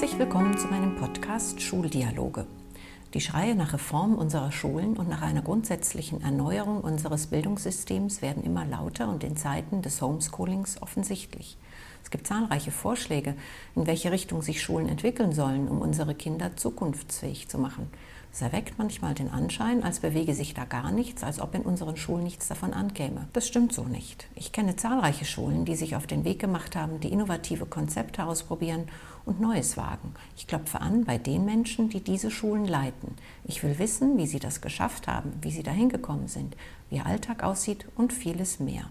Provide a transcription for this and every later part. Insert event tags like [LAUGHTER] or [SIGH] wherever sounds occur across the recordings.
Herzlich willkommen zu meinem Podcast Schuldialoge. Die Schreie nach Reform unserer Schulen und nach einer grundsätzlichen Erneuerung unseres Bildungssystems werden immer lauter und in Zeiten des Homeschoolings offensichtlich. Es gibt zahlreiche Vorschläge, in welche Richtung sich Schulen entwickeln sollen, um unsere Kinder zukunftsfähig zu machen. Es erweckt manchmal den Anschein, als bewege sich da gar nichts, als ob in unseren Schulen nichts davon ankäme. Das stimmt so nicht. Ich kenne zahlreiche Schulen, die sich auf den Weg gemacht haben, die innovative Konzepte ausprobieren und Neues wagen. Ich klopfe an bei den Menschen, die diese Schulen leiten. Ich will wissen, wie sie das geschafft haben, wie sie dahin gekommen sind, wie ihr Alltag aussieht und vieles mehr.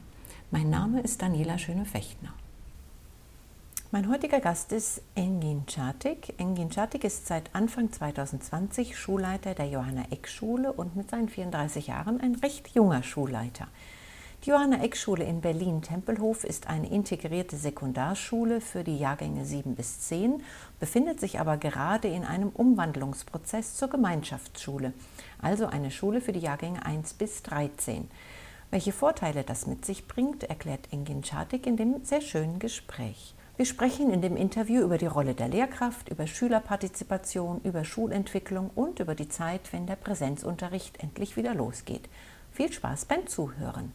Mein Name ist Daniela Schöne-Fechtner. Mein heutiger Gast ist Engin Čatik. Engin Čatik ist seit Anfang 2020 Schulleiter der Johanna Eck Schule und mit seinen 34 Jahren ein recht junger Schulleiter. Die Johanna Eck Schule in Berlin-Tempelhof ist eine integrierte Sekundarschule für die Jahrgänge 7 bis 10, befindet sich aber gerade in einem Umwandlungsprozess zur Gemeinschaftsschule, also eine Schule für die Jahrgänge 1 bis 13. Welche Vorteile das mit sich bringt, erklärt Engin Čatik in dem sehr schönen Gespräch. Wir sprechen in dem Interview über die Rolle der Lehrkraft, über Schülerpartizipation, über Schulentwicklung und über die Zeit, wenn der Präsenzunterricht endlich wieder losgeht. Viel Spaß beim Zuhören.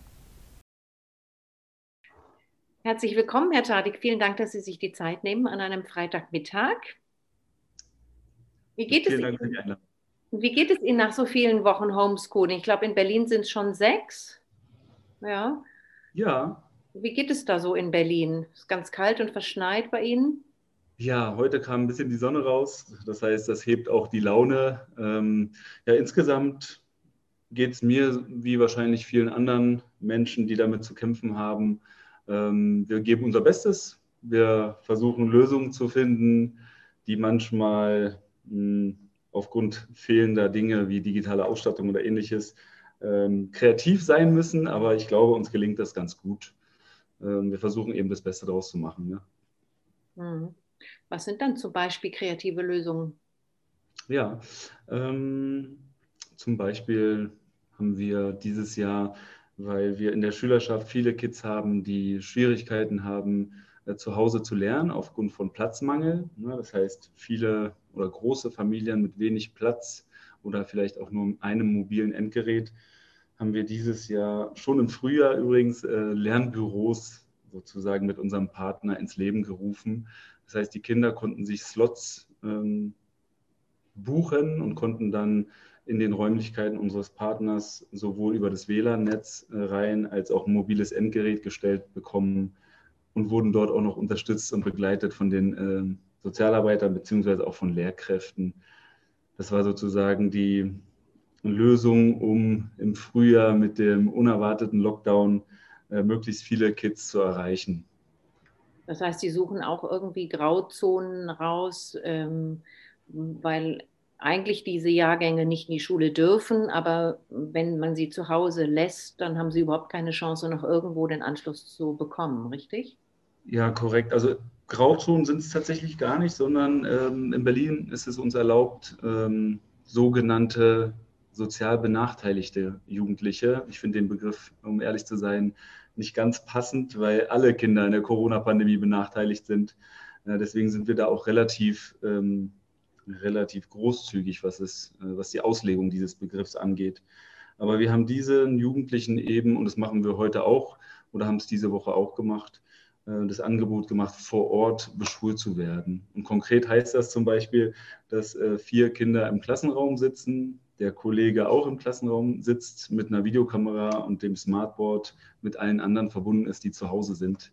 Herzlich willkommen, Herr Tadik. Vielen Dank, dass Sie sich die Zeit nehmen an einem Freitagmittag. Wie geht, es Ihnen? Wie geht es Ihnen nach so vielen Wochen Homeschooling? Ich glaube, in Berlin sind es schon sechs. Ja. Ja, wie geht es da so in Berlin? Ist ganz kalt und verschneit bei Ihnen? Ja, heute kam ein bisschen die Sonne raus. Das heißt, das hebt auch die Laune. Ähm, ja, insgesamt geht es mir wie wahrscheinlich vielen anderen Menschen, die damit zu kämpfen haben. Ähm, wir geben unser Bestes. Wir versuchen Lösungen zu finden, die manchmal mh, hm, aufgrund fehlender Dinge wie digitale Ausstattung oder ähnliches ähm, kreativ sein müssen. Aber ich glaube, uns gelingt das ganz gut. Ähm, wir versuchen eben das Beste daraus zu machen. Ja. Mhm. Was sind dann zum Beispiel kreative Lösungen? Ja, ähm, zum Beispiel haben wir dieses Jahr, weil wir in der Schülerschaft viele Kids haben, die Schwierigkeiten haben, äh, zu Hause zu lernen aufgrund von Platzmangel. Ne? Das heißt, viele oder große Familien mit wenig Platz oder vielleicht auch nur einem mobilen Endgerät haben wir dieses Jahr schon im Frühjahr übrigens äh, Lernbüros sozusagen mit unserem Partner ins Leben gerufen. Das heißt, die Kinder konnten sich Slots ähm, buchen und konnten dann in den Räumlichkeiten unseres Partners sowohl über das WLAN-Netz äh, rein als auch ein mobiles Endgerät gestellt bekommen und wurden dort auch noch unterstützt und begleitet von den äh, Sozialarbeitern beziehungsweise auch von Lehrkräften. Das war sozusagen die Lösung, um im Frühjahr mit dem unerwarteten Lockdown äh, möglichst viele Kids zu erreichen. Das heißt, Sie suchen auch irgendwie Grauzonen raus, ähm, weil eigentlich diese Jahrgänge nicht in die Schule dürfen, aber wenn man sie zu Hause lässt, dann haben sie überhaupt keine Chance, noch irgendwo den Anschluss zu bekommen, richtig? Ja, korrekt. Also Grauzonen sind es tatsächlich gar nicht, sondern ähm, in Berlin ist es uns erlaubt, ähm, sogenannte sozial benachteiligte Jugendliche. Ich finde den Begriff, um ehrlich zu sein, nicht ganz passend, weil alle Kinder in der Corona-Pandemie benachteiligt sind. Äh, deswegen sind wir da auch relativ, ähm, relativ großzügig, was, es, äh, was die Auslegung dieses Begriffs angeht. Aber wir haben diesen Jugendlichen eben, und das machen wir heute auch, oder haben es diese Woche auch gemacht, äh, das Angebot gemacht, vor Ort beschult zu werden. Und konkret heißt das zum Beispiel, dass vier Kinder im Klassenraum sitzen, der Kollege auch im Klassenraum sitzt mit einer Videokamera und dem Smartboard mit allen anderen verbunden ist, die zu Hause sind.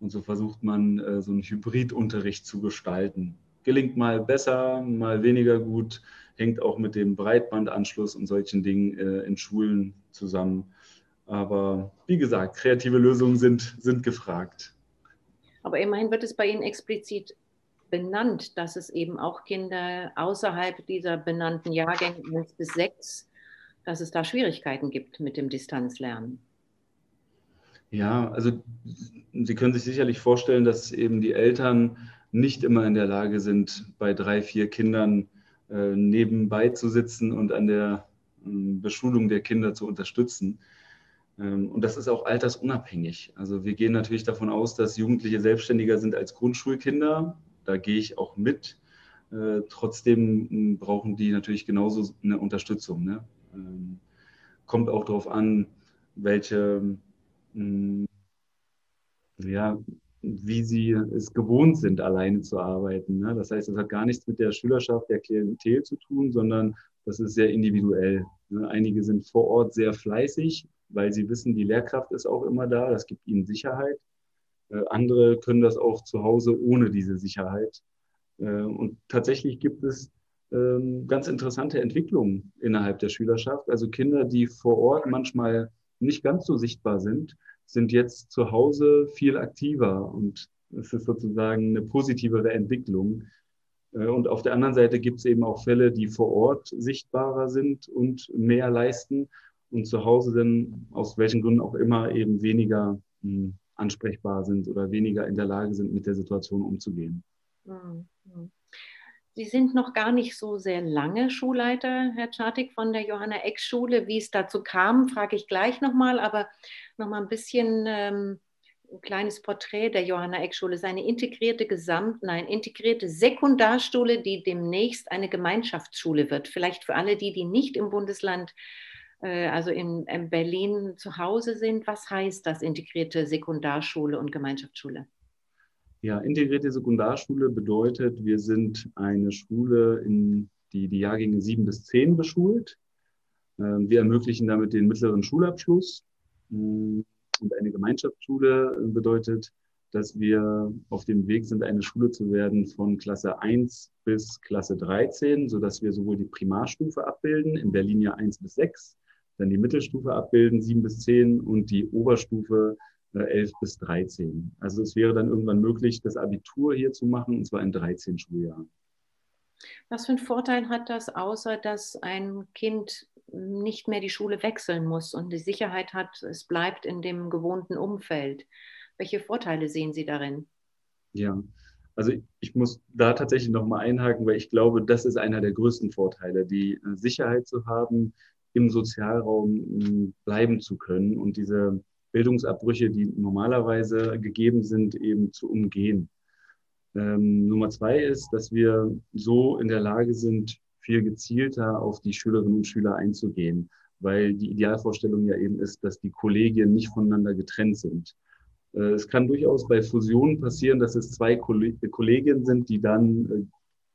Und so versucht man, äh, so einen Hybridunterricht zu gestalten. Gelingt mal besser, mal weniger gut, hängt auch mit dem Breitbandanschluss und solchen Dingen in Schulen zusammen. Aber wie gesagt, kreative Lösungen sind, sind gefragt. Aber immerhin wird es bei Ihnen explizit benannt, dass es eben auch Kinder außerhalb dieser benannten Jahrgänge 1 bis 6, dass es da Schwierigkeiten gibt mit dem Distanzlernen. Ja, also Sie können sich sicherlich vorstellen, dass eben die Eltern nicht immer in der Lage sind, bei drei, vier Kindern äh, nebenbei zu sitzen und an der äh, Beschulung der Kinder zu unterstützen. Ähm, und das ist auch altersunabhängig. Also wir gehen natürlich davon aus, dass Jugendliche selbstständiger sind als Grundschulkinder. Da gehe ich auch mit. Äh, trotzdem brauchen die natürlich genauso eine Unterstützung. Ne? Ähm, kommt auch darauf an, welche, hm, ja, wie sie es gewohnt sind, alleine zu arbeiten. Ne? Das heißt, es hat gar nichts mit der Schülerschaft, der Klientel zu tun, sondern das ist sehr individuell. Ne? Einige sind vor Ort sehr fleißig, weil sie wissen, die Lehrkraft ist auch immer da, das gibt ihnen Sicherheit. Äh, andere können das auch zu Hause ohne diese Sicherheit. Äh, und tatsächlich gibt es ähm, ganz interessante Entwicklungen innerhalb der Schülerschaft. Also Kinder, die vor Ort manchmal nicht ganz so sichtbar sind, sind jetzt zu Hause viel aktiver und es ist sozusagen eine positivere Entwicklung. Äh, und auf der anderen Seite gibt es eben auch Fälle, die vor Ort sichtbarer sind und mehr leisten und zu Hause dann aus welchen Gründen auch immer eben weniger hm, ansprechbar sind oder weniger in der Lage sind, mit der Situation umzugehen. Mhm. Sie sind noch gar nicht so sehr lange Schulleiter, Herr Czartik, von der Johanna Eck Schule. Wie es dazu kam, frage ich gleich nochmal, aber nochmal ein bisschen ähm, ein kleines Porträt der Johanna Eck Schule. Seine integrierte Gesamt, nein, integrierte Sekundarschule, die demnächst eine Gemeinschaftsschule wird. Vielleicht für alle die, die nicht im Bundesland äh, also in, in, Berlin zu Hause sind. Was heißt das integrierte Sekundarschule und Gemeinschaftsschule? Ja, integrierte Sekundarschule bedeutet, wir sind eine Schule, in die die Jahrgänge sieben bis zehn beschult. Ähm, wir ermöglichen damit den mittleren Schulabschluss. Mm, und eine Gemeinschaftsschule bedeutet, dass wir auf dem Weg sind, eine Schule zu werden von Klasse 1 bis Klasse 13, sodass wir sowohl die Primarstufe abbilden, in Berlin ja 1 bis 6, dann die Mittelstufe abbilden, 7 bis 10 und die Oberstufe 11 äh, bis 13. Also es wäre dann irgendwann möglich, das Abitur hier zu machen, und zwar in 13 Schuljahren. Was für einen Vorteil hat das, außer dass ein Kind nicht mehr die Schule wechseln muss und die Sicherheit hat, es bleibt in dem gewohnten Umfeld? Welche Vorteile sehen Sie darin? Ja, also ich muss da tatsächlich nochmal einhaken, weil ich glaube, das ist einer der größten Vorteile, die äh, Sicherheit zu haben, im Sozialraum bleiben zu können und diese Bildungsabbrüche, die normalerweise gegeben sind, eben zu umgehen. Ähm, Nummer zwei ist, dass wir so in der Lage sind, viel gezielter auf die Schülerinnen und Schüler einzugehen, weil die Idealvorstellung ja eben ist, dass die Kollegien nicht voneinander getrennt sind. Äh, es kann durchaus bei Fusionen passieren, dass es zwei Kollegien sind, die dann äh,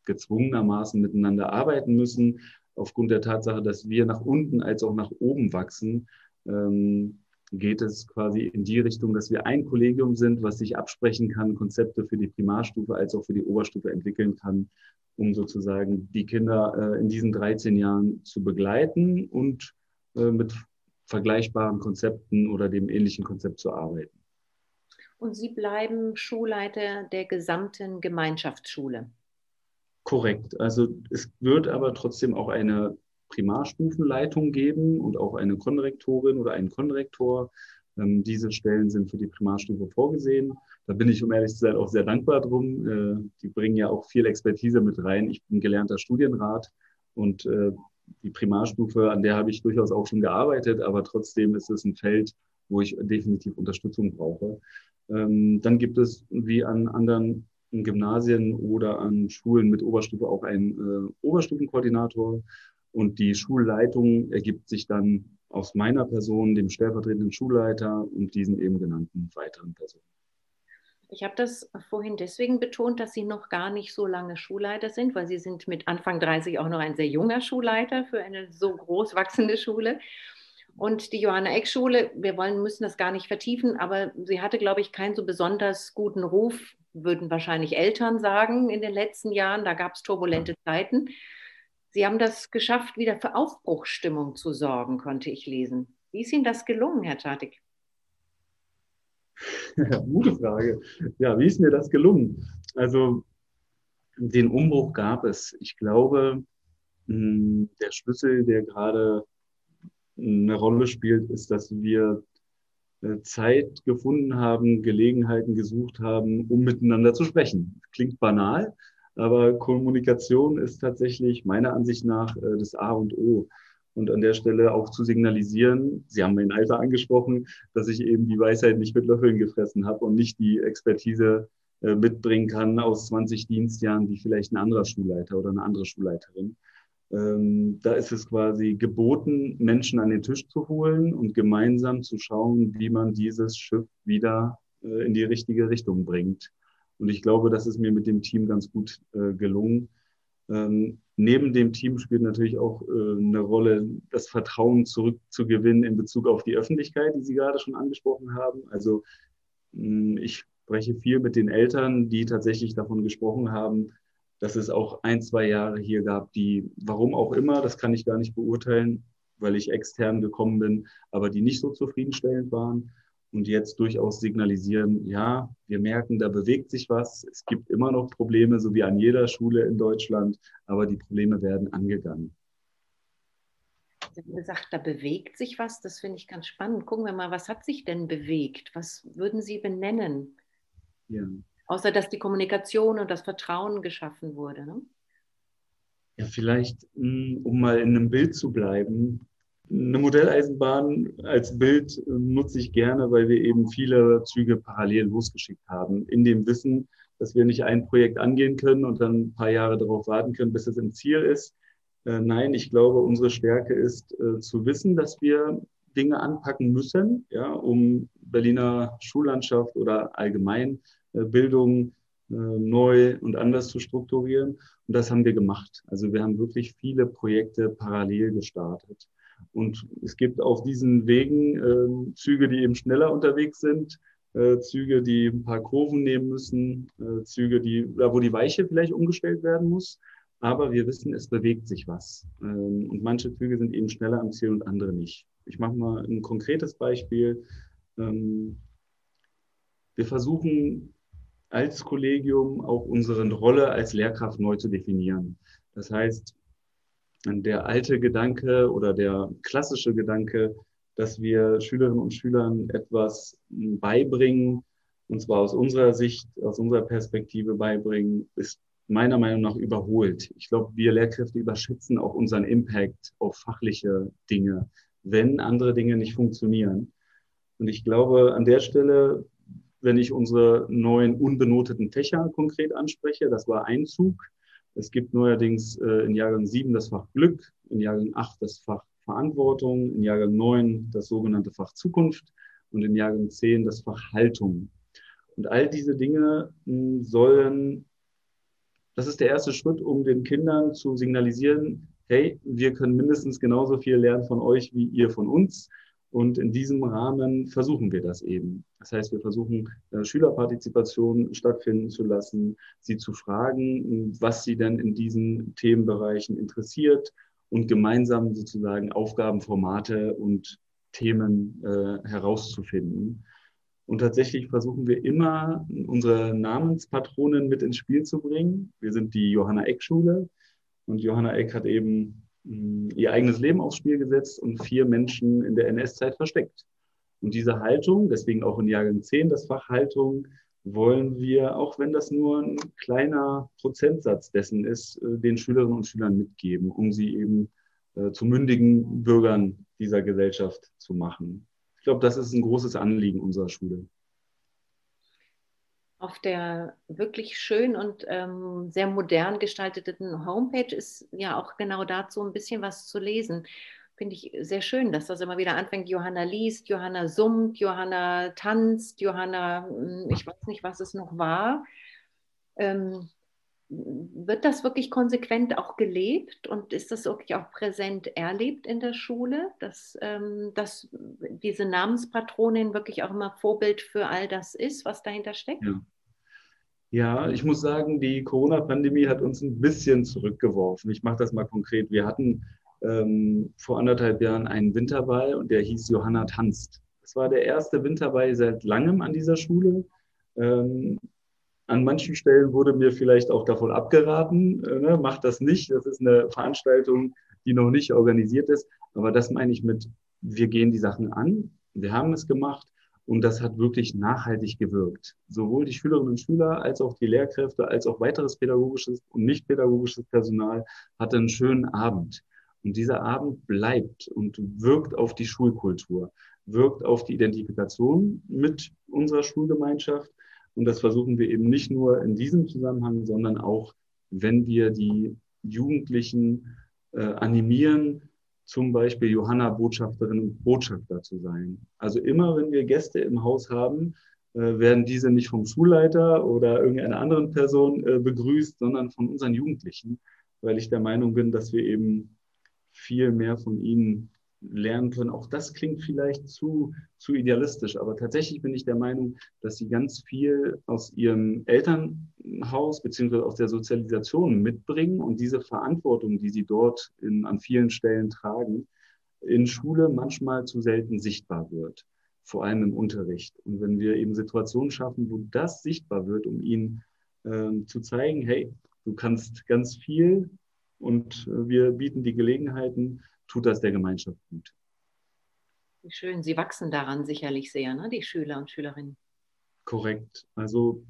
gezwungenermaßen miteinander arbeiten müssen, aufgrund der Tatsache, dass wir nach unten als auch nach oben wachsen. Ähm, geht es quasi in die Richtung, dass wir ein Kollegium sind, was sich absprechen kann, Konzepte für die Primarstufe als auch für die Oberstufe entwickeln kann, um sozusagen die Kinder äh, in diesen 13 Jahren zu begleiten und äh, mit vergleichbaren Konzepten oder dem ähnlichen Konzept zu arbeiten. Und Sie bleiben Schulleiter der gesamten Gemeinschaftsschule. Korrekt. Also es wird aber trotzdem auch eine Primarstufenleitung geben und auch eine Konrektorin oder einen Konrektor. Ähm, diese Stellen sind für die Primarstufe vorgesehen. Da bin ich, um ehrlich zu sein, auch sehr dankbar drum. Äh, die bringen ja auch viel Expertise mit rein. Ich bin gelernter Studienrat und äh, die Primarstufe, an der habe ich durchaus auch schon gearbeitet, aber trotzdem ist es ein Feld, wo ich definitiv Unterstützung brauche. Ähm, dann gibt es wie an anderen Gymnasien oder an Schulen mit Oberstufe auch einen äh, Oberstufenkoordinator und die Schulleitung ergibt sich dann aus meiner Person, dem stellvertretenden Schulleiter und diesen eben genannten weiteren Personen. Ich habe das vorhin deswegen betont, dass Sie noch gar nicht so lange Schulleiter sind, weil Sie sind mit Anfang 30 auch noch ein sehr junger Schulleiter für eine so groß wachsende Schule. Und die Johanna Eck Schule, wir wollen, müssen das gar nicht vertiefen, aber sie hatte, glaube ich, keinen so besonders guten Ruf, würden wahrscheinlich Eltern sagen in den letzten Jahren. Da gab es turbulente Zeiten. Sie haben das geschafft, wieder für Aufbruchsstimmung zu sorgen, konnte ich lesen. Wie ist Ihnen das gelungen, Herr Tatik? [LAUGHS] gute Frage. Ja, wie ist mir das gelungen? Also den Umbruch gab es. Ich glaube, hm, der Schlüssel, der gerade eine Rolle spielt, ist, dass wir Zeit gefunden haben, Gelegenheiten gesucht haben, um miteinander zu sprechen. Klingt banal, aber Kommunikation ist tatsächlich meiner Ansicht nach äh, das A und O. Und an der Stelle auch zu signalisieren, Sie haben mein Alter angesprochen, dass ich eben die Weisheit nicht mit Löffeln gefressen habe und nicht die Expertise äh, mitbringen kann aus 20 Dienstjahren wie vielleicht ein anderer Schulleiter oder eine andere Schulleiterin. Ähm, da ist es quasi geboten, Menschen an den Tisch zu holen und gemeinsam zu schauen, wie man dieses Schiff wieder äh, in die richtige Richtung bringt. Und ich glaube, das ist mir mit dem Team ganz gut äh, gelungen. Ähm, neben dem Team spielt natürlich auch äh, eine Rolle, das Vertrauen zurückzugewinnen in Bezug auf die Öffentlichkeit, die Sie gerade schon angesprochen haben. Also mh, ich spreche viel mit den Eltern, die tatsächlich davon gesprochen haben, dass es auch ein, zwei Jahre hier gab, die, warum auch immer, das kann ich gar nicht beurteilen, weil ich extern gekommen bin, aber die nicht so zufriedenstellend waren und jetzt durchaus signalisieren, ja, wir merken, da bewegt sich was. Es gibt immer noch Probleme, so wie an jeder Schule in Deutschland, aber die Probleme werden angegangen. Sie haben gesagt, da bewegt sich was. Das finde ich ganz spannend. Gucken wir mal, was hat sich denn bewegt? Was würden Sie benennen? Ja. Außer dass die Kommunikation und das Vertrauen geschaffen wurde. Ne? Ja, vielleicht, hm, um mal in einem Bild zu bleiben, eine Modelleisenbahn als Bild äh, nutze ich gerne, weil wir eben viele Züge parallel losgeschickt haben, in dem Wissen, dass wir nicht ein Projekt angehen können und dann ein paar Jahre darauf warten können, bis es im Ziel ist. Äh, nein, ich glaube, unsere Stärke ist äh, zu wissen, dass wir Dinge anpacken müssen, ja, um Berliner Schullandschaft oder allgemein Bildung neu und anders zu strukturieren. Und das haben wir gemacht. Also wir haben wirklich viele Projekte parallel gestartet. Und es gibt auf diesen Wegen äh, Züge, die eben schneller unterwegs sind, äh, Züge, die ein paar Kurven nehmen müssen, äh, Züge, die, ja, wo die Weiche vielleicht umgestellt werden muss. Aber wir wissen, es bewegt sich was. Ähm, und manche Züge sind eben schneller am Ziel und andere nicht. Ich mache mal ein konkretes Beispiel. Ähm, wir versuchen als Kollegium auch unsere Rolle als Lehrkraft neu zu definieren. Das heißt, der alte Gedanke oder der klassische Gedanke, dass wir Schülerinnen und Schülern etwas beibringen, und zwar aus unserer Sicht, aus unserer Perspektive beibringen, ist meiner Meinung nach überholt. Ich glaube, wir Lehrkräfte überschätzen auch unseren Impact auf fachliche Dinge, wenn andere Dinge nicht funktionieren. Und ich glaube, an der Stelle, wenn ich unsere neuen unbenoteten Fächer konkret anspreche, das war ein Zug, es gibt neuerdings äh, in Jahrgang 7 das Fach Glück, in Jahrgang 8 das Fach Verantwortung, in Jahrgang 9 das sogenannte Fach Zukunft und in Jahrgang 10 das Fach Haltung. Und all diese Dinge hm, sollen, das ist der erste Schritt, um den Kindern zu signalisieren, hey, wir können mindestens genauso viel lernen von euch wie ihr von uns. Und in diesem Rahmen versuchen wir das eben. Das heißt, wir versuchen äh, Schülerpartizipation stattfinden zu lassen, sie zu fragen, was sie denn in diesen Themenbereichen interessiert und gemeinsam sozusagen Aufgabenformate und Themen äh, herauszufinden. Und tatsächlich versuchen wir immer, unsere Namenspatronen mit ins Spiel zu bringen. Wir sind die Johanna Eck Schule und Johanna Eck hat eben ihr eigenes Leben aufs Spiel gesetzt und vier Menschen in der NS-Zeit versteckt. Und diese Haltung, deswegen auch in Jahrgang 10 das Fach Haltung, wollen wir, auch wenn das nur ein kleiner Prozentsatz dessen ist, äh, den Schülerinnen und Schülern mitgeben, um sie eben äh, zu mündigen Bürgern dieser Gesellschaft zu machen. Ich glaube, das ist ein großes Anliegen unserer Schule auf der wirklich schön und ähm, sehr modern gestalteten Homepage ist ja auch genau dazu ein bisschen was zu lesen. Finde ich sehr schön, dass das immer wieder anfängt. Johanna liest, Johanna summt, Johanna tanzt, Johanna, hm, ich weiß nicht, was es noch war. Ähm, wird das wirklich konsequent auch gelebt und ist das wirklich auch präsent erlebt in der Schule, dass, ähm, dass diese Namenspatronin wirklich auch immer Vorbild für all das ist, was dahinter steckt? Ja. Ja, ich muss sagen, die Corona-Pandemie hat uns ein bisschen zurückgeworfen. Ich mache das mal konkret. Wir hatten ähm, vor anderthalb Jahren einen Winterball und der hieß Johanna tanzt. Das war der erste Winterball seit langem an dieser Schule. Ähm, an manchen Stellen wurde mir vielleicht auch davon abgeraten, äh, ne, macht das nicht. Das ist eine Veranstaltung, die noch nicht organisiert ist. Aber das meine ich mit, wir gehen die Sachen an. Wir haben es gemacht und das hat wirklich nachhaltig gewirkt. Sowohl die Schülerinnen und Schüler als auch die Lehrkräfte, als auch weiteres pädagogisches und nicht pädagogisches Personal hatte einen schönen Abend. Und dieser Abend bleibt und wirkt auf die Schulkultur, wirkt auf die Identifikation mit unserer Schulgemeinschaft Und das versuchen wir eben nicht nur in diesem Zusammenhang, sondern auch, wenn wir die Jugendlichen äh, animieren, zum Beispiel Johanna Botschafterin und Botschafter zu sein. Also immer, wenn wir Gäste im Haus haben, äh, werden diese nicht vom Schulleiter oder irgendeiner anderen Person äh, begrüßt, sondern von unseren Jugendlichen, weil ich der Meinung bin, dass wir eben viel mehr von ihnen lernen können. Auch das klingt vielleicht zu, zu idealistisch, aber tatsächlich bin ich der Meinung, dass sie ganz viel aus ihrem Elternhaus beziehungsweise aus der Sozialisation mitbringen und diese Verantwortung, die sie dort in, an vielen Stellen tragen, in Schule manchmal zu selten sichtbar wird, vor allem im Unterricht. Und wenn wir eben Situationen schaffen, wo das sichtbar wird, um ihnen äh, zu zeigen, hey, du kannst ganz viel und äh, wir bieten die Gelegenheiten, tut das der Gemeinschaft gut. Wie schön, Sie wachsen daran sicherlich sehr, ne? die Schüler und Schülerinnen. Korrekt. Also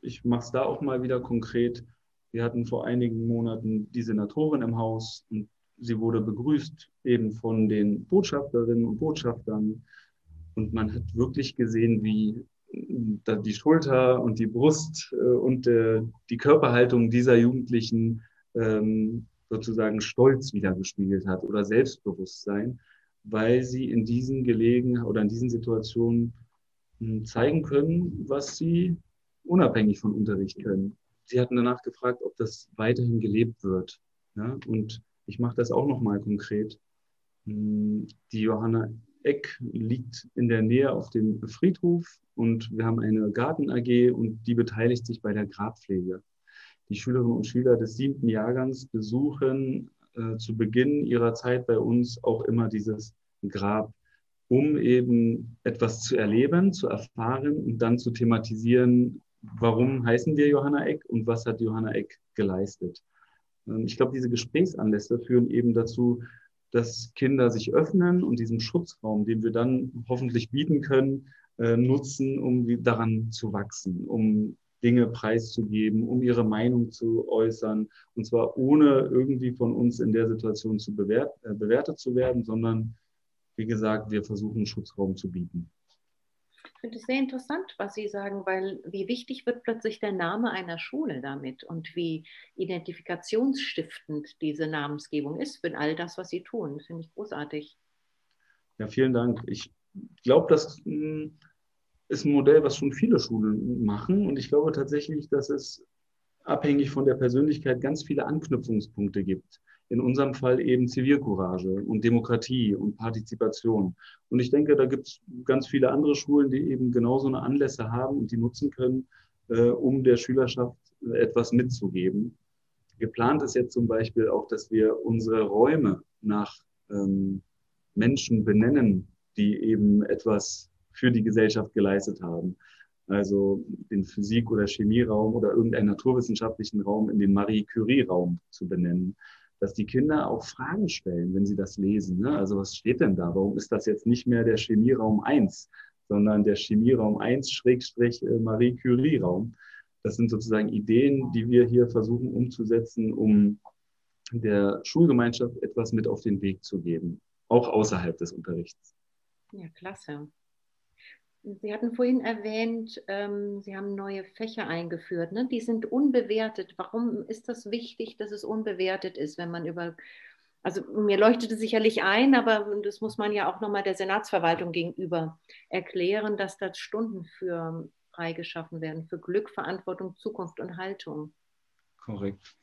ich mache es da auch mal wieder konkret. Wir hatten vor einigen Monaten die Senatorin im Haus und sie wurde begrüßt eben von den Botschafterinnen und Botschaftern. Und man hat wirklich gesehen, wie die Schulter und die Brust äh, und äh, die Körperhaltung dieser Jugendlichen ähm, sozusagen Stolz wiedergespiegelt hat oder Selbstbewusstsein, weil sie in diesen Gelegenheiten oder in diesen Situationen hm, zeigen können, was sie unabhängig von Unterricht können. Sie hatten danach gefragt, ob das weiterhin gelebt wird. Ja? Und ich mache das auch nochmal konkret. Hm, die Johanna Eck liegt in der Nähe auf dem Friedhof und wir haben eine Garten AG und die beteiligt sich bei der Grabpflege die Schülerinnen und Schüler des siebten Jahrgangs besuchen äh, zu Beginn ihrer Zeit bei uns auch immer dieses Grab, um eben etwas zu erleben, zu erfahren und dann zu thematisieren, warum heißen wir Johanna Eck und was hat Johanna Eck geleistet. Ähm, ich glaube, diese Gesprächsanlässe führen eben dazu, dass Kinder sich öffnen und diesen Schutzraum, den wir dann hoffentlich bieten können, äh, nutzen, um daran zu wachsen, um Dinge preiszugeben, um ihre Meinung zu äußern. Und zwar ohne irgendwie von uns in der Situation zu bewert, äh, bewertet zu werden, sondern wie gesagt, wir versuchen einen Schutzraum zu bieten. Ich finde es sehr interessant, was Sie sagen, weil wie wichtig wird plötzlich der Name einer Schule damit und wie identifikationsstiftend diese Namensgebung ist für all das, was Sie tun. Das finde ich großartig. Ja, vielen Dank. Ich glaube, dass hm, ist ein Modell, was schon viele Schulen machen. Und ich glaube tatsächlich, dass es abhängig von der Persönlichkeit ganz viele Anknüpfungspunkte gibt. In unserem Fall eben Zivilcourage und Demokratie und Partizipation. Und ich denke, da gibt es ganz viele andere Schulen, die eben genauso eine Anlässe haben und die nutzen können, äh, um der Schülerschaft etwas mitzugeben. Geplant ist jetzt zum Beispiel auch, dass wir unsere Räume nach ähm, Menschen benennen, die eben etwas für die Gesellschaft geleistet haben. Also den Physik- oder Chemieraum oder irgendeinen naturwissenschaftlichen Raum in den Marie Curie-Raum zu benennen. Dass die Kinder auch Fragen stellen, wenn sie das lesen. Ne? Also was steht denn da? Warum ist das jetzt nicht mehr der Chemieraum 1, sondern der Chemieraum 1 Schrägstrich äh, Marie Curie-Raum? Das sind sozusagen Ideen, die wir hier versuchen umzusetzen, um der Schulgemeinschaft etwas mit auf den Weg zu geben, auch außerhalb des Unterrichts. Ja, klasse. Sie hatten vorhin erwähnt, ähm, Sie haben neue Fächer eingeführt. Ne? Die sind unbewertet. Warum ist das wichtig, dass es unbewertet ist, wenn man über also mir leuchtete sicherlich ein, aber das muss man ja auch nochmal der Senatsverwaltung gegenüber erklären, dass da Stunden für freigeschaffen werden, für Glück, Verantwortung, Zukunft und Haltung. Korrekt.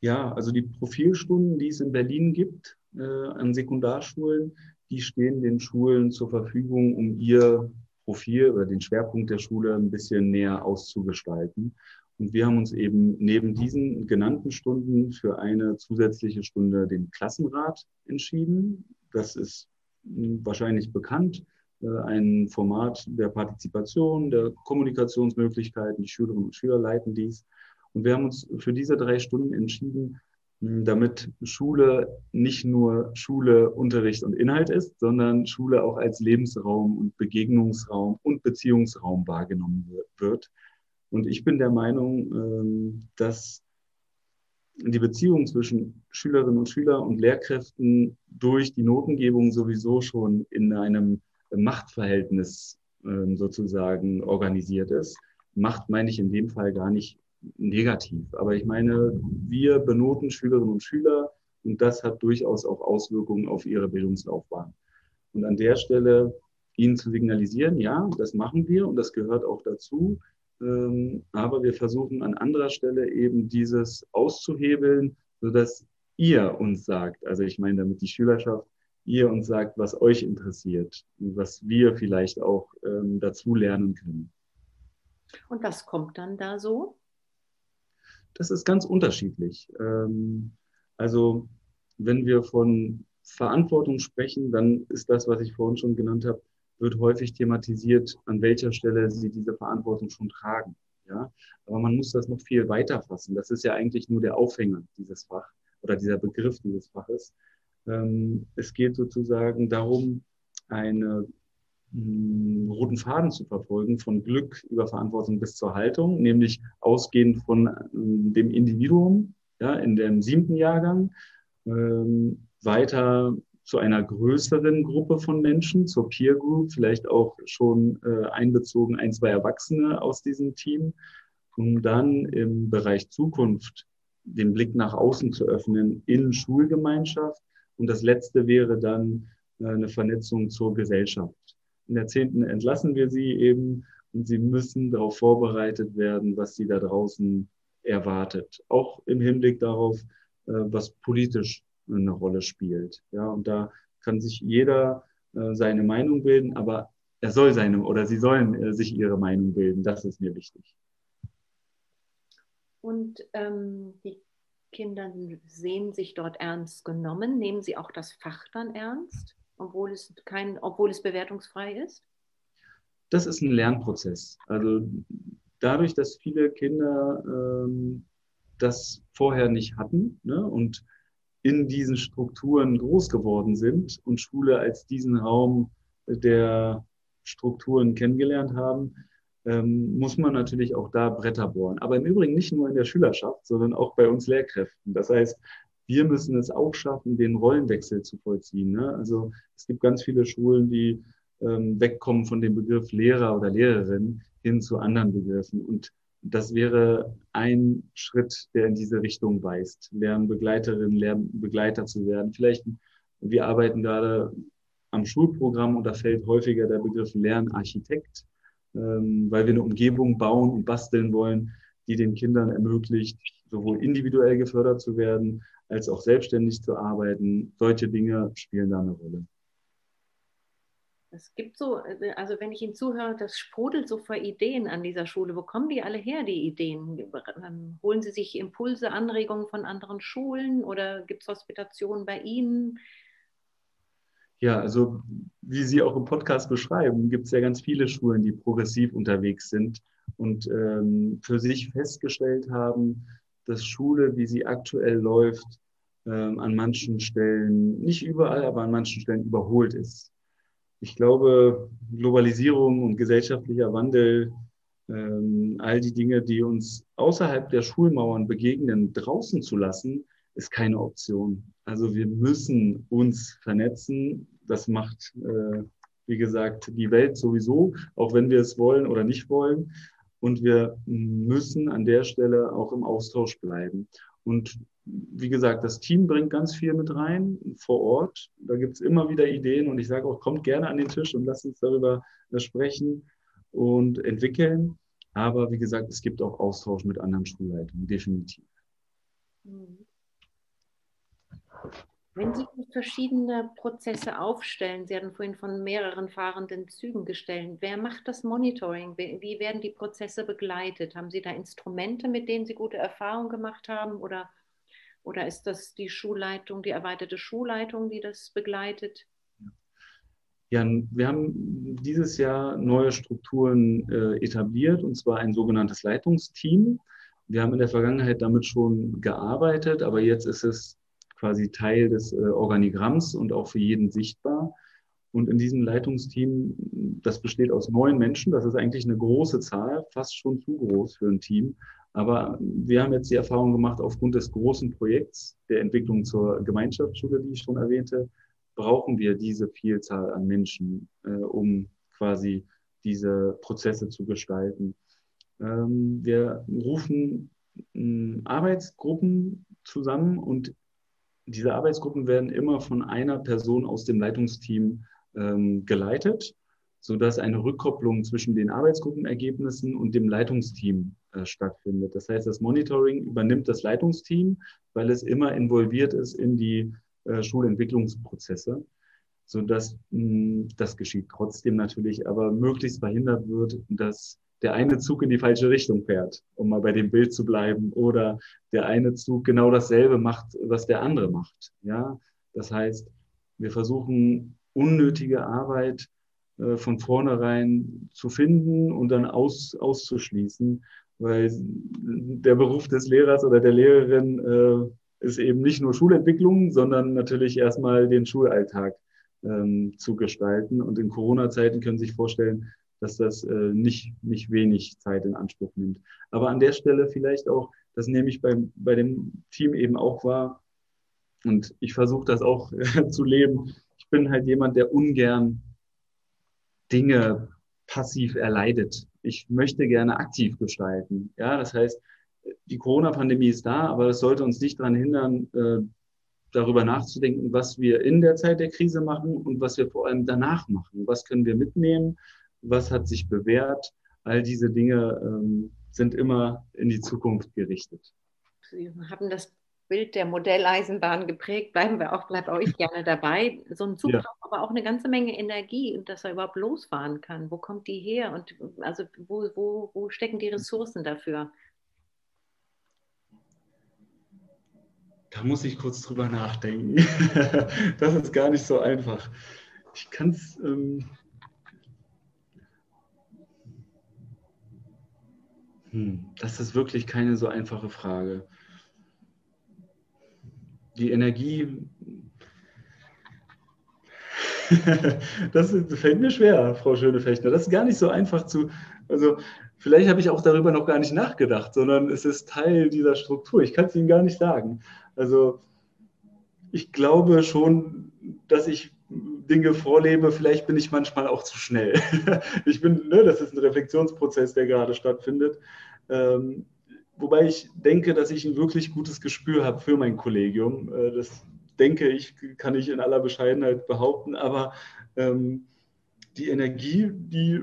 Ja, also die Profilstunden, die es in Berlin gibt, äh, an Sekundarschulen, die stehen den Schulen zur Verfügung, um ihr Profil oder den Schwerpunkt der Schule ein bisschen näher auszugestalten. Und wir haben uns eben neben diesen genannten Stunden für eine zusätzliche Stunde den Klassenrat entschieden. Das ist wahrscheinlich bekannt. Äh, ein Format der Partizipation, der Kommunikationsmöglichkeiten. Die Schülerinnen und Schüler leiten dies. Und wir haben uns für diese drei Stunden entschieden, damit Schule nicht nur Schule, Unterricht und Inhalt ist, sondern Schule auch als Lebensraum und Begegnungsraum und Beziehungsraum wahrgenommen wird. Und ich bin der Meinung, ähm, dass die Beziehung zwischen Schülerinnen und Schülern und Lehrkräften durch die Notengebung sowieso schon in einem Machtverhältnis ähm, sozusagen organisiert ist Macht meine ich in dem Fall gar nicht negativ. Aber ich meine, wir benoten Schülerinnen und Schüler und das hat durchaus auch Auswirkungen auf ihre Bildungslaufbahn. Und an der Stelle ihnen zu signalisieren, ja, das machen wir und das gehört auch dazu. Ähm, aber wir versuchen an anderer Stelle eben dieses auszuhebeln, sodass ihr uns sagt, also ich meine damit die Schülerschaft, ihr uns sagt, was euch interessiert was wir vielleicht auch ähm, dazu lernen können. Und was kommt dann da so? Das ist ganz unterschiedlich. Ähm, also wenn wir von Verantwortung sprechen, dann ist das, was ich vorhin schon genannt habe, wird häufig thematisiert, an welcher Stelle sie diese Verantwortung schon tragen. Ja, aber man muss das noch viel weiter fassen. Das ist ja eigentlich nur der Aufhänger dieses Fach oder dieser Begriff dieses Faches. Ähm, es geht sozusagen darum, einen hm, roten Faden zu verfolgen, von Glück über Verantwortung bis zur Haltung, nämlich ausgehend von ähm, dem Individuum ja, in dem siebten Jahrgang, ähm, weiter zu einer größeren Gruppe von Menschen, zur Peer Group, vielleicht auch schon äh, einbezogen ein, zwei Erwachsene aus diesem Team, um dann im Bereich Zukunft den Blick nach außen zu öffnen in Schulgemeinschaft. Und das letzte wäre dann äh, eine Vernetzung zur Gesellschaft. In der zehnten entlassen wir sie eben und sie müssen darauf vorbereitet werden, was sie da draußen erwartet. Auch im Hinblick darauf, äh, was politisch eine Rolle spielt. Ja, und da kann sich jeder äh, seine Meinung bilden, aber er soll seine oder sie sollen äh, sich ihre Meinung bilden. Das ist mir wichtig. Und ähm, die Kinder sehen sich dort ernst genommen. Nehmen sie auch das Fach dann ernst, obwohl es, kein, obwohl es bewertungsfrei ist? Das ist ein Lernprozess. Also dadurch, dass viele Kinder ähm, das vorher nicht hatten ne, und in diesen Strukturen groß geworden sind und Schule als diesen Raum der Strukturen kennengelernt haben, ähm, muss man natürlich auch da Bretter bohren. Aber im Übrigen nicht nur in der Schülerschaft, sondern auch bei uns Lehrkräften. Das heißt, wir müssen es auch schaffen, den Rollenwechsel zu vollziehen. Ne? Also es gibt ganz viele Schulen, die ähm, wegkommen von dem Begriff Lehrer oder Lehrerin hin zu anderen Begriffen. Und das wäre ein Schritt, der in diese Richtung weist, Lernbegleiterin, Lernbegleiter zu werden. Vielleicht, wir arbeiten gerade am Schulprogramm und da fällt häufiger der Begriff Lernarchitekt, ähm, weil wir eine Umgebung bauen und basteln wollen, die den Kindern ermöglicht, sowohl individuell gefördert zu werden, als auch selbstständig zu arbeiten. Solche Dinge spielen da eine Rolle. Es gibt so, also wenn ich Ihnen zuhöre, das sprudelt so vor Ideen an dieser Schule. Wo kommen die alle her, die Ideen? Ähm, holen Sie sich Impulse, Anregungen von anderen Schulen oder gibt es Hospitationen bei Ihnen? Ja, also wie Sie auch im Podcast beschreiben, gibt es ja ganz viele Schulen, die progressiv unterwegs sind und ähm, für sich festgestellt haben, dass Schule, wie sie aktuell läuft, ähm, an manchen Stellen, nicht überall, aber an manchen Stellen überholt ist ich glaube, Globalisierung und gesellschaftlicher Wandel, ähm, all die Dinge, die uns außerhalb der Schulmauern begegnen, draußen zu lassen, ist keine Option. Also wir müssen uns vernetzen. Das macht, äh, wie gesagt, die Welt sowieso, auch wenn wir es wollen oder nicht wollen. Und wir müssen an der Stelle auch im Austausch bleiben. Und wie gesagt, das Team bringt ganz viel mit rein vor Ort. Da gibt es immer wieder Ideen und ich sage auch, kommt gerne an den Tisch und lasst uns darüber äh, sprechen und entwickeln. Aber wie gesagt, es gibt auch Austausch mit anderen Schulleitungen, definitiv. Wenn Sie verschiedene Prozesse aufstellen, Sie hatten vorhin von mehreren fahrenden Zügen gestellt, wer macht das Monitoring? Wie werden die Prozesse begleitet? Haben Sie da Instrumente, mit denen Sie gute Erfahrungen gemacht haben oder oder ist das die Schulleitung, die erweiterte Schulleitung, die das begleitet? Ja, wir haben dieses Jahr neue Strukturen äh, etabliert, und zwar ein sogenanntes Leitungsteam. Wir haben in der Vergangenheit damit schon gearbeitet, aber jetzt ist es quasi Teil des äh, Organigramms und auch für jeden sichtbar. Und in diesem Leitungsteam, das besteht aus neun Menschen, das ist eigentlich eine große Zahl, fast schon zu groß für ein Team. Aber wir haben jetzt die Erfahrung gemacht, aufgrund des großen Projekts der Entwicklung zur Gemeinschaftsschule, die ich schon erwähnte, brauchen wir diese Vielzahl an Menschen, äh, um quasi diese Prozesse zu gestalten. Ähm, wir rufen ähm, Arbeitsgruppen zusammen und diese Arbeitsgruppen werden immer von einer Person aus dem Leitungsteam ähm, geleitet, sodass eine Rückkopplung zwischen den Arbeitsgruppenergebnissen und dem Leitungsteam äh, stattfindet. Das heißt, das Monitoring übernimmt das Leitungsteam, weil es immer involviert ist in die äh, Schulentwicklungsprozesse, sodass mh, hm, das geschieht trotzdem natürlich, aber möglichst verhindert wird, dass der eine Zug in die falsche Richtung fährt, um mal bei dem Bild zu bleiben, oder der eine Zug genau dasselbe macht, was der andere macht. Ja, das heißt, wir versuchen unnötige Arbeit äh, von vornherein zu finden und dann aus, auszuschließen, weil der Beruf des Lehrers oder der Lehrerin äh, ist eben nicht nur Schulentwicklung, sondern natürlich erstmal den Schulalltag ähm, zu gestalten. Und in Corona-Zeiten können Sie sich vorstellen, dass das äh, nicht, nicht wenig Zeit in Anspruch nimmt. Aber an der Stelle vielleicht auch, das nehme ich beim, bei dem Team eben auch wahr und ich versuche das auch [LAUGHS] zu leben. Ich bin halt jemand, der ungern Dinge passiv erleidet. Ich möchte gerne aktiv gestalten. Ja, das heißt, die Corona-Pandemie ist da, aber es sollte uns nicht daran hindern, äh, darüber nachzudenken, was wir in der Zeit der Krise machen und was wir vor allem danach machen. Was können wir mitnehmen? Was hat sich bewährt. All diese Dinge ähm, sind immer in die Zukunft gerichtet. Sie haben das Bild der Modelleisenbahn geprägt, bleiben wir auch, bleibt euch gerne dabei. So ein Zug ja. braucht aber auch eine ganze Menge Energie, dass er überhaupt losfahren kann. Wo kommt die her und also wo, wo, wo stecken die Ressourcen dafür? Da muss ich kurz drüber nachdenken. [LAUGHS] das ist gar nicht so einfach. Ich kann es ähm, Hm, das ist wirklich keine so einfache Frage. Die Energie, [LAUGHS] das fällt mir schwer, Frau Schönefechner. Das ist gar nicht so einfach zu, also vielleicht habe ich auch darüber noch gar nicht nachgedacht, sondern es ist Teil dieser Struktur. Ich kann es Ihnen gar nicht sagen. Also ich glaube schon, dass ich Dinge vorlebe, vielleicht bin ich manchmal auch zu schnell. [LAUGHS] ich bin, ne, das ist ein Reflexionsprozess, der gerade stattfindet. Ähm, wobei ich denke, dass ich ein wirklich gutes Gespür habe für mein Kollegium. Äh, das denke ich, kann ich in aller Bescheidenheit behaupten. Aber ähm, die Energie, die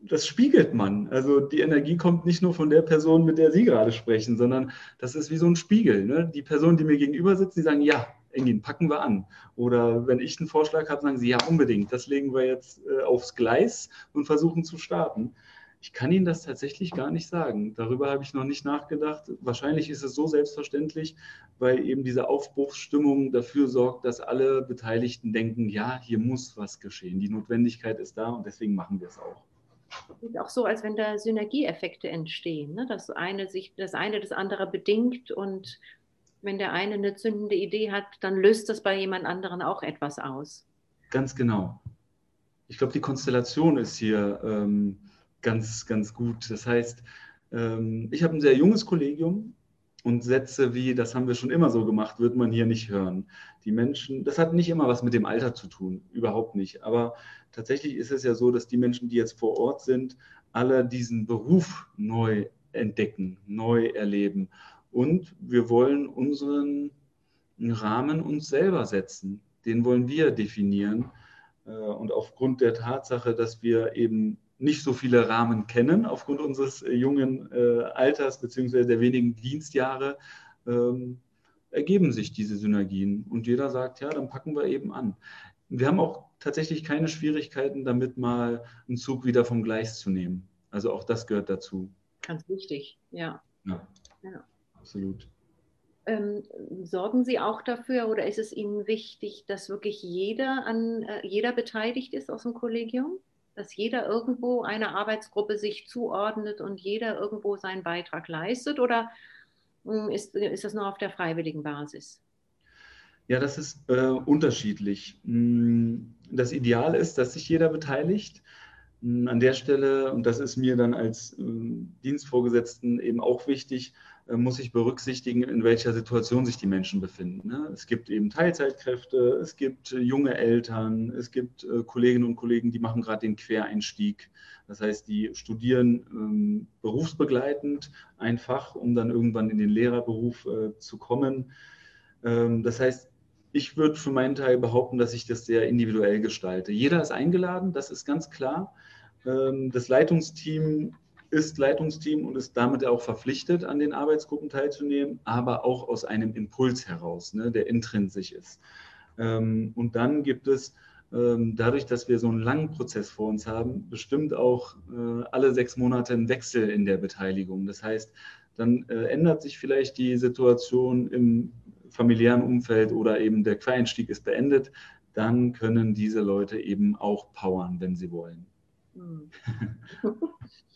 das spiegelt man. Also die Energie kommt nicht nur von der Person, mit der Sie gerade sprechen, sondern das ist wie so ein Spiegel. Ne? Die Person, die mir gegenüber sitzt, die sagen, ja, Engin, packen wir an. Oder wenn ich einen Vorschlag habe, sagen sie, ja, unbedingt, das legen wir jetzt äh, aufs Gleis und versuchen zu starten. Ich kann Ihnen das tatsächlich gar nicht sagen. Darüber habe ich noch nicht nachgedacht. Wahrscheinlich ist es so selbstverständlich, weil eben diese Aufbruchsstimmung dafür sorgt, dass alle Beteiligten denken, ja, hier muss was geschehen. Die Notwendigkeit ist da und deswegen machen wir es auch. Es ist auch so, als wenn da Synergieeffekte entstehen, ne? dass eine sich, das eine das andere bedingt und wenn der eine eine zündende Idee hat, dann löst das bei jemand anderen auch etwas aus. Ganz genau. Ich glaube, die Konstellation ist hier ähm, ganz, ganz gut. Das heißt, ähm, ich habe ein sehr junges Kollegium und Sätze wie, das haben wir schon immer so gemacht, wird man hier nicht hören. Die Menschen, das hat nicht immer was mit dem Alter zu tun, überhaupt nicht. Aber tatsächlich ist es ja so, dass die Menschen, die jetzt vor Ort sind, alle diesen Beruf neu entdecken, neu erleben und wir wollen unseren Rahmen uns selber setzen. Den wollen wir definieren. Äh, und aufgrund der Tatsache, dass wir eben nicht so viele Rahmen kennen, aufgrund unseres äh, jungen äh, Alters bzw. der wenigen Dienstjahre, ähm, ergeben sich diese Synergien. Und jeder sagt, ja, dann packen wir eben an. Wir haben auch tatsächlich keine Schwierigkeiten damit, mal einen Zug wieder vom Gleis zu nehmen. Also auch das gehört dazu. Ganz wichtig, ja. ja. ja absolut. Ähm, sorgen Sie auch dafür oder ist es Ihnen wichtig, dass wirklich jeder an äh, jeder beteiligt ist aus dem Kollegium? Dass jeder irgendwo einer Arbeitsgruppe sich zuordnet und jeder irgendwo seinen Beitrag leistet? Oder äh, ist, ist das nur auf der freiwilligen Basis? Ja, das ist äh, unterschiedlich. Hm, das Ideal ist, dass sich jeder beteiligt. Hm, an der Stelle, und das ist mir dann als äh, Dienstvorgesetzten eben auch wichtig, muss ich berücksichtigen, in welcher Situation sich die Menschen befinden. Ne? Es gibt eben Teilzeitkräfte, es gibt äh, junge Eltern, es gibt äh, Kolleginnen und Kollegen, die machen gerade den Quereinstieg. Das heißt, die studieren ähm, berufsbegleitend ein Fach, um dann irgendwann in den Lehrerberuf äh, zu kommen. Ähm, das heißt, ich würde für meinen Teil behaupten, dass ich das sehr individuell gestalte. Jeder ist eingeladen, das ist ganz klar. Ähm, das Leitungsteam ist Leitungsteam und ist damit auch verpflichtet, an den Arbeitsgruppen teilzunehmen, aber auch aus einem Impuls heraus, ne, der intrinsisch ist. Ähm, und dann gibt es ähm, dadurch, dass wir so einen langen Prozess vor uns haben, bestimmt auch äh, alle sechs Monate einen Wechsel in der Beteiligung. Das heißt, dann äh, ändert sich vielleicht die Situation im familiären Umfeld oder eben der Quereinstieg ist beendet. Dann können diese Leute eben auch powern, wenn sie wollen. [LAUGHS]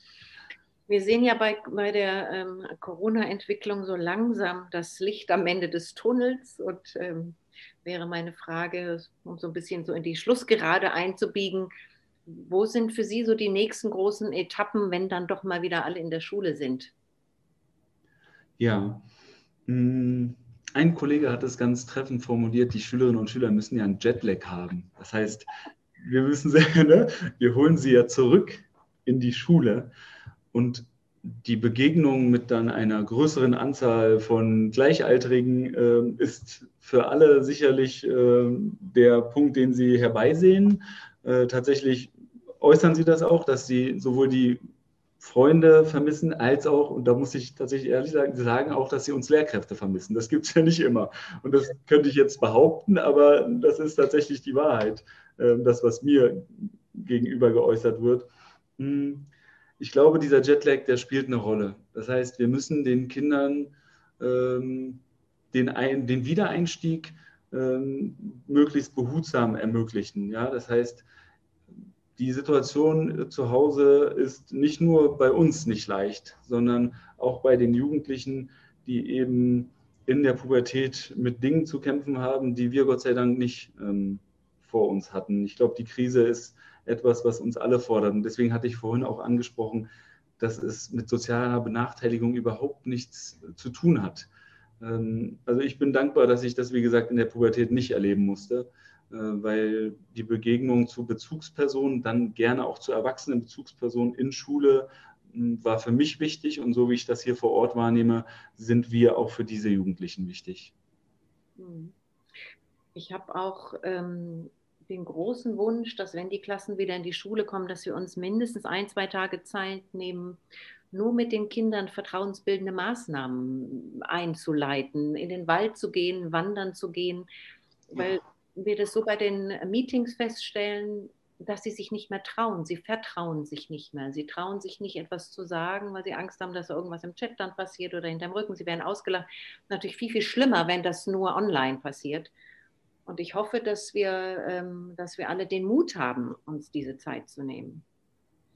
Wir sehen ja bei, bei der ähm, Corona-Entwicklung so langsam das Licht am Ende des Tunnels und ähm, wäre meine Frage, um so ein bisschen so in die Schlussgerade einzubiegen, wo sind für Sie so die nächsten großen Etappen, wenn dann doch mal wieder alle in der Schule sind? Ja, hm, ein Kollege hat es ganz treffend formuliert, die Schülerinnen und Schüler müssen ja einen Jetlag haben. Das heißt, wir müssen, [LAUGHS] ne, wir holen sie ja zurück in die Schule und die Begegnung mit dann einer größeren Anzahl von Gleichaltrigen äh, ist für alle sicherlich äh, der Punkt, den sie herbeisehen. Äh, tatsächlich äußern sie das auch, dass sie sowohl die Freunde vermissen, als auch, und da muss ich tatsächlich ehrlich sagen, sagen auch, dass sie uns Lehrkräfte vermissen. Das gibt es [LAUGHS] ja nicht immer. Und das könnte ich jetzt behaupten, aber das ist tatsächlich die Wahrheit, äh, das, was mir gegenüber geäußert wird. Hm ich glaube, dieser Jetlag, der spielt eine Rolle. Das heißt, wir müssen den Kindern ähm, den, Ein-, den Wiedereinstieg ähm, möglichst behutsam ermöglichen. Ja? Das heißt, die Situation zu Hause ist nicht nur bei uns nicht leicht, sondern auch bei den Jugendlichen, die eben in der Pubertät mit Dingen zu kämpfen haben, die wir Gott sei Dank nicht ähm, vor uns hatten. Ich glaube, die Krise ist etwas, was uns alle fordert. Und deswegen hatte ich vorhin auch angesprochen, dass es mit sozialer Benachteiligung überhaupt nichts zu tun hat. Ähm, also ich bin dankbar, dass ich das, wie gesagt, in der Pubertät nicht erleben musste, äh, weil die Begegnung zu Bezugspersonen, dann gerne auch zu erwachsenen Bezugspersonen in Schule, war für mich wichtig. Und so wie ich das hier vor Ort wahrnehme, sind wir auch für diese Jugendlichen wichtig. Hm. Ich habe auch ähm, den großen Wunsch, dass wenn die Klassen wieder in die Schule kommen, dass wir uns mindestens ein, zwei Tage Zeit nehmen, nur mit den Kindern vertrauensbildende Maßnahmen einzuleiten, in den Wald zu gehen, wandern zu gehen, weil wir das so bei den Meetings feststellen, dass sie sich nicht mehr trauen. Sie vertrauen sich nicht mehr. Sie trauen sich nicht, etwas zu sagen, weil sie Angst haben, dass irgendwas im Chat dann passiert oder hinterm Rücken. Sie werden ausgelacht. Natürlich viel, viel schlimmer, wenn das nur online passiert. Und ich hoffe, dass wir, ähm, dass wir alle den Mut haben, uns diese Zeit zu nehmen.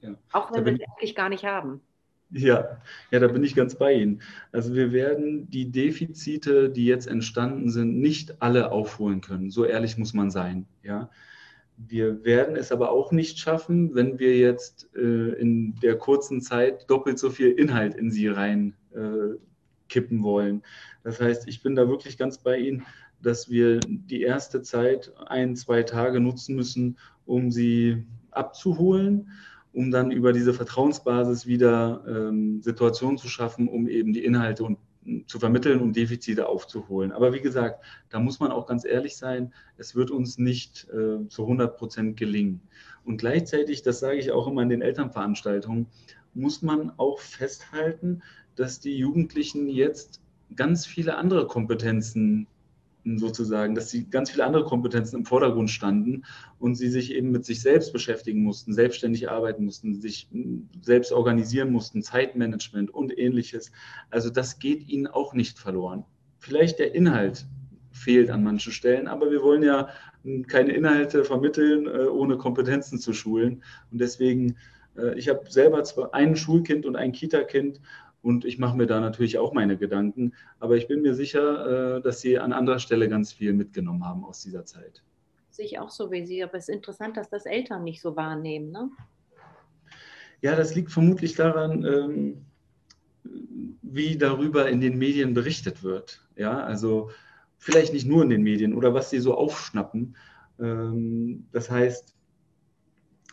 Ja. Auch wenn wir es eigentlich gar nicht haben. Ja, ja, da bin ich ganz bei Ihnen. Also wir werden die Defizite, die jetzt entstanden sind, nicht alle aufholen können. So ehrlich muss man sein. Ja, wir werden es aber auch nicht schaffen, wenn wir jetzt äh, in der kurzen Zeit doppelt so viel Inhalt in sie rein äh, kippen wollen. Das heißt, ich bin da wirklich ganz bei Ihnen dass wir die erste Zeit ein, zwei Tage nutzen müssen, um sie abzuholen, um dann über diese Vertrauensbasis wieder ähm, Situationen zu schaffen, um eben die Inhalte und, zu vermitteln und Defizite aufzuholen. Aber wie gesagt, da muss man auch ganz ehrlich sein, es wird uns nicht äh, zu 100 Prozent gelingen. Und gleichzeitig, das sage ich auch immer in den Elternveranstaltungen, muss man auch festhalten, dass die Jugendlichen jetzt ganz viele andere Kompetenzen sozusagen, dass sie ganz viele andere Kompetenzen im Vordergrund standen und sie sich eben mit sich selbst beschäftigen mussten, selbstständig arbeiten mussten, sich selbst organisieren mussten, Zeitmanagement und ähnliches. Also das geht ihnen auch nicht verloren. Vielleicht der Inhalt fehlt an manchen Stellen, aber wir wollen ja keine Inhalte vermitteln, äh, ohne Kompetenzen zu schulen. Und deswegen, äh, ich habe selber zwar ein Schulkind und ein Kita-Kind und ich mache mir da natürlich auch meine Gedanken. Aber ich bin mir sicher, äh, dass Sie an anderer Stelle ganz viel mitgenommen haben aus dieser Zeit. Sehe ich auch so wie Sie. Aber es ist interessant, dass das Eltern nicht so wahrnehmen. Ne? Ja, das liegt vermutlich daran, ähm, wie darüber in den Medien berichtet wird. Ja, also vielleicht nicht nur in den Medien oder was sie so aufschnappen. Ähm, das heißt,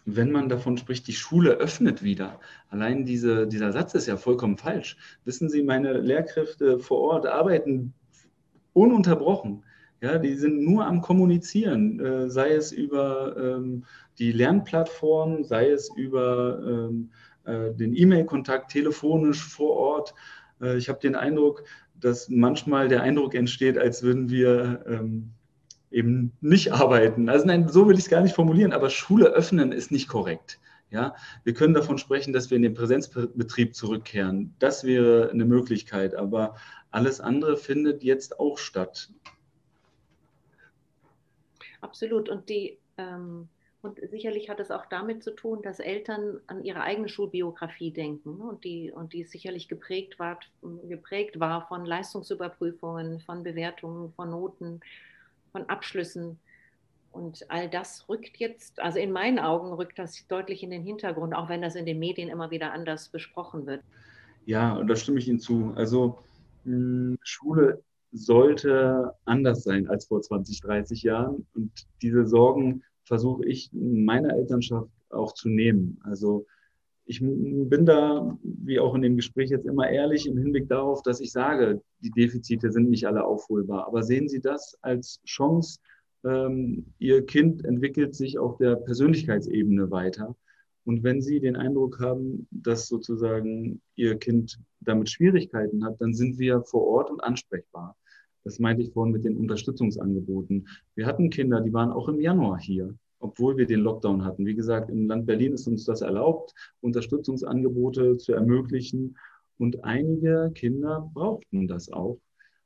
wenn man davon spricht, die Schule öffnet wieder, allein diese, dieser Satz ist ja vollkommen falsch. Wissen Sie, meine Lehrkräfte vor Ort arbeiten ununterbrochen. Ja, die sind nur am Kommunizieren, äh, sei es über ähm, die Lernplattform, sei es über ähm, äh, den E-Mail-Kontakt telefonisch vor Ort. Äh, ich habe den Eindruck, dass manchmal der Eindruck entsteht, als würden wir ähm, eben nicht arbeiten. Also nein, so will ich es gar nicht formulieren, aber Schule öffnen ist nicht korrekt. Ja, wir können davon sprechen, dass wir in den Präsenzbetrieb zurückkehren. Das wäre eine Möglichkeit, aber alles andere findet jetzt auch statt. Absolut. Und die ähm, und sicherlich hat es auch damit zu tun, dass Eltern an ihre eigene Schulbiografie denken ne? und die, und die sicherlich geprägt war, geprägt war von Leistungsüberprüfungen, von Bewertungen, von Noten, von Abschlüssen. Und all das rückt jetzt, also in meinen Augen rückt das deutlich in den Hintergrund, auch wenn das in den Medien immer wieder anders besprochen wird. Ja, und da stimme ich Ihnen zu. Also hm, Schule sollte anders sein als vor 20, 30 Jahren. Und diese Sorgen versuche ich meiner Elternschaft auch zu nehmen. Also ich bin da, wie auch in dem Gespräch jetzt immer ehrlich im Hinblick darauf, dass ich sage, die Defizite sind nicht alle aufholbar. Aber sehen Sie das als Chance? Ähm, Ihr Kind entwickelt sich auf der Persönlichkeitsebene weiter. Und wenn Sie den Eindruck haben, dass sozusagen Ihr Kind damit Schwierigkeiten hat, dann sind wir vor Ort und ansprechbar. Das meinte ich vorhin mit den Unterstützungsangeboten. Wir hatten Kinder, die waren auch im Januar hier, obwohl wir den Lockdown hatten. Wie gesagt, im Land Berlin ist uns das erlaubt, Unterstützungsangebote zu ermöglichen. Und einige Kinder brauchten das auch.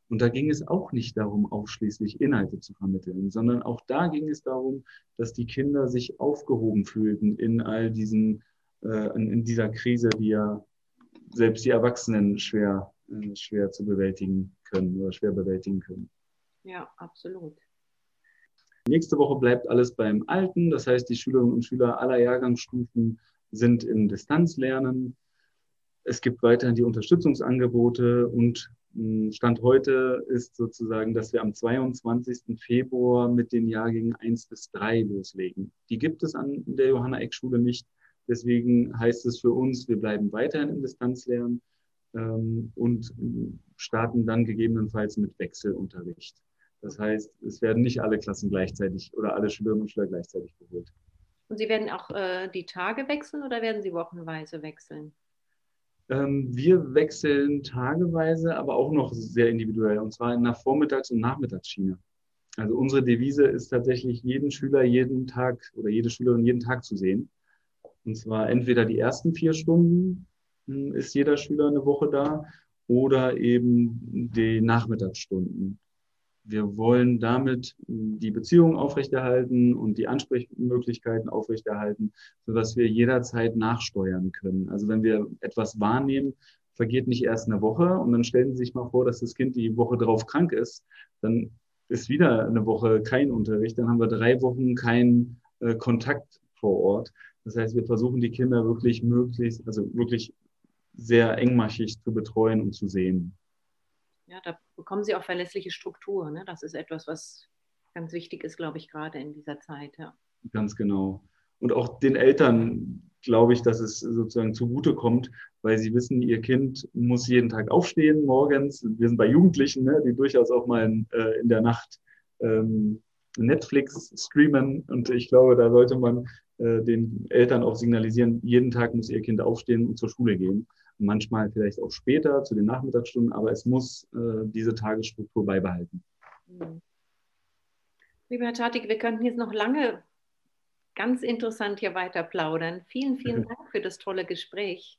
Und da ging es auch nicht darum, ausschließlich Inhalte zu vermitteln, sondern auch da ging es darum, dass die Kinder sich aufgehoben fühlten in all diesen, äh, in dieser Krise, die ja selbst die Erwachsenen schwer, äh, schwer zu bewältigen können oder schwer bewältigen können. Ja, absolut. Nächste Woche bleibt alles beim Alten. Das heißt, die Schülerinnen und Schüler aller Jahrgangsstufen sind im Distanzlernen. Es gibt weiterhin die Unterstützungsangebote und hm, Stand heute ist sozusagen, dass wir am 22. Februar mit den Jahrgängen 1 bis 3 loslegen. Die gibt es an der Johanna Eck Schule nicht. Deswegen heißt es für uns, wir bleiben weiterhin im Distanzlernen ähm, und starten dann gegebenenfalls mit Wechselunterricht. Das heißt, es werden nicht alle Klassen gleichzeitig oder alle Schülerinnen und Schüler gleichzeitig geholt. Und Sie werden auch äh, die Tage wechseln oder werden Sie wochenweise wechseln? Ähm, wir wechseln tageweise, aber auch noch sehr individuell, und zwar in der Vormittags- und Nachmittagsschiene. Also unsere Devise ist tatsächlich, jeden Schüler jeden Tag oder jede Schülerin jeden Tag zu sehen. Und zwar entweder die ersten vier Stunden hm, ist jeder Schüler eine Woche da oder eben die Nachmittagsstunden. Wir wollen damit die Beziehung aufrechterhalten und die Ansprechmöglichkeiten aufrechterhalten, sodass wir jederzeit nachsteuern können. Also wenn wir etwas wahrnehmen, vergeht nicht erst eine Woche und dann stellen Sie sich mal vor, dass das Kind die Woche drauf krank ist, dann ist wieder eine Woche kein Unterricht, dann haben wir drei Wochen keinen äh, Kontakt vor Ort. Das heißt, wir versuchen die Kinder wirklich möglichst, also wirklich sehr engmaschig zu betreuen und zu sehen. Ja, da bekommen sie auch verlässliche Struktur. Ne? Das ist etwas, was ganz wichtig ist, glaube ich, gerade in dieser Zeit. Ja. Ganz genau. Und auch den Eltern glaube ich, dass es sozusagen zugute kommt, weil sie wissen, ihr Kind muss jeden Tag aufstehen morgens. Wir sind bei Jugendlichen, ne, die durchaus auch mal in, äh, in der Nacht ähm, Netflix streamen. Und ich glaube, da sollte man äh, den Eltern auch signalisieren, jeden Tag muss ihr Kind aufstehen und zur Schule gehen manchmal vielleicht auch später zu den Nachmittagsstunden, aber es muss äh, diese Tagesstruktur beibehalten. Mhm. Lieber Herr Tatik, wir könnten jetzt noch lange ganz interessant hier weiter plaudern. Vielen, vielen [LAUGHS] Dank für das tolle Gespräch.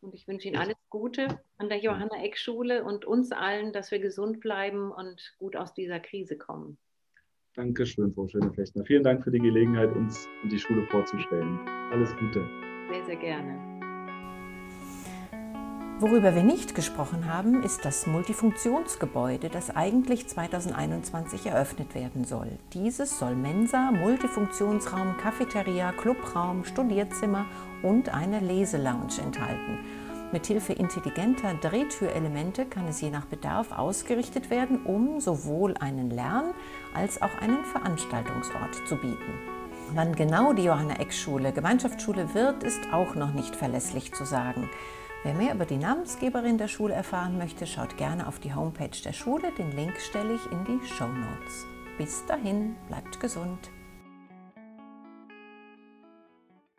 Und ich wünsche Ihnen alles Gute an der Johanna Eck Schule und uns allen, dass wir gesund bleiben und gut aus dieser Krise kommen. Dankeschön, Frau Schöneflechtner. Vielen Dank für die Gelegenheit, uns und die Schule vorzustellen. Alles Gute. Sehr, sehr gerne. Worüber wir nicht gesprochen haben, ist das Multifunktionsgebäude, das eigentlich 2021 eröffnet werden soll. Dieses soll Mensa, Multifunktionsraum, Cafeteria, Clubraum, Studierzimmer und eine Leselounge enthalten. Mithilfe intelligenter Drehtürelemente kann es je nach Bedarf ausgerichtet werden, um sowohl einen Lern- als auch einen Veranstaltungsort zu bieten. Wann genau die Johanna Eck Schule Gemeinschaftsschule wird, ist auch noch nicht verlässlich zu sagen. Wer mehr über die Namensgeberin der Schule erfahren möchte, schaut gerne auf die Homepage der Schule. Den Link stelle ich in die Show Notes. Bis dahin, bleibt gesund.